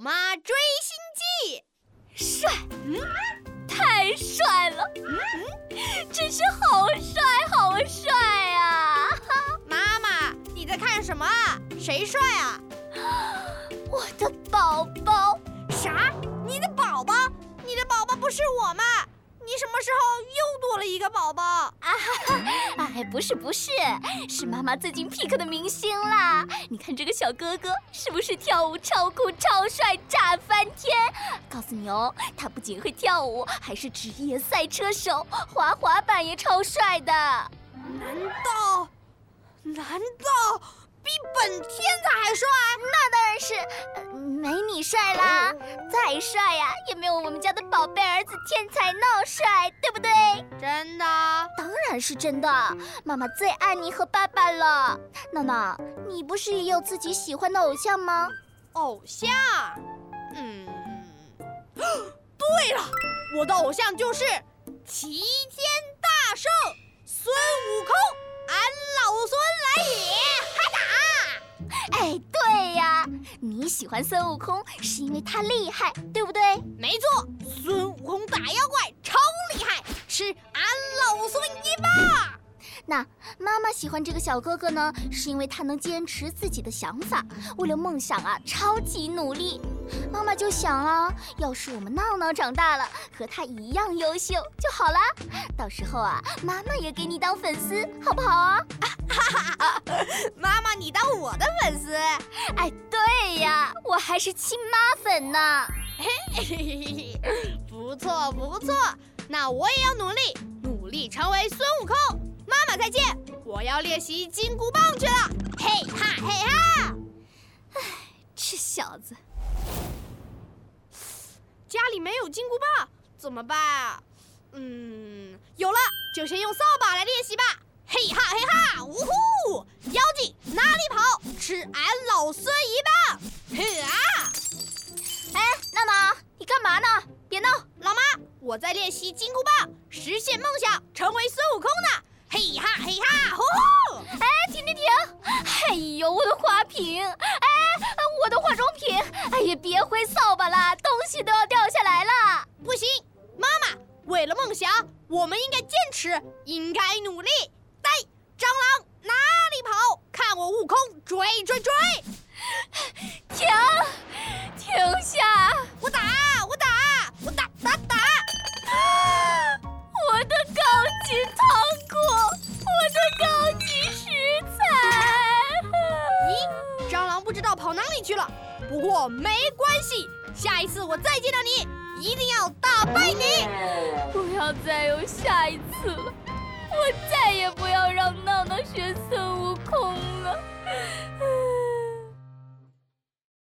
妈追星记，帅，嗯，太帅了，嗯，真是好帅好帅啊！妈妈，你在看什么啊？谁帅啊？我的宝宝。啥？你的宝宝？你的宝宝不是我吗？你什么时候又多了一个宝宝啊？哎，不是不是，是妈妈最近 pick 的明星啦！你看这个小哥哥是不是跳舞超酷超帅炸翻天？告诉你哦，他不仅会跳舞，还是职业赛车手，滑滑板也超帅的。难道？难道？比本天才还帅？那当然是没你帅啦！再帅呀，也没有我们家的宝贝儿子天才闹帅，对不对？真的？当然是真的。妈妈最爱你和爸爸了。闹闹，你不是也有自己喜欢的偶像吗？偶像？嗯，对了，我的偶像就是齐天大圣孙悟空，你喜欢孙悟空是因为他厉害，对不对？没错，孙悟空打妖怪超厉害，吃俺老孙一棒。那妈妈喜欢这个小哥哥呢，是因为他能坚持自己的想法，为了梦想啊，超级努力。妈妈就想啊，要是我们闹闹长大了，和他一样优秀就好了。到时候啊，妈妈也给你当粉丝，好不好啊？哈 哈妈妈，你当我的粉丝？哎，还是亲妈粉呢。嘿嘿嘿嘿，不错不错，那我也要努力，努力成为孙悟空。妈妈再见，我要练习金箍棒去了。嘿哈嘿哈！哎，这小子，家里没有金箍棒，怎么办啊？嗯，有了，就先用扫把来练习吧。嘿哈嘿哈，呜呼！妖精哪里跑？吃俺老孙一棒！嘿啊！嘛呢？别闹！老妈，我在练习金箍棒，实现梦想，成为孙悟空呢。嘿哈嘿哈，呼呼！哎，停停停！哎呦，我的花瓶！哎，我的化妆品！哎呀，别挥扫把了，东西都要掉下来了！不行，妈妈，为了梦想，我们应该坚持，应该努力。呆，蟑螂哪里跑？看我悟空追追追！不知道跑哪里去了。不过没关系，下一次我再见到你，一定要打败你。不要再有下一次了，我再也不要。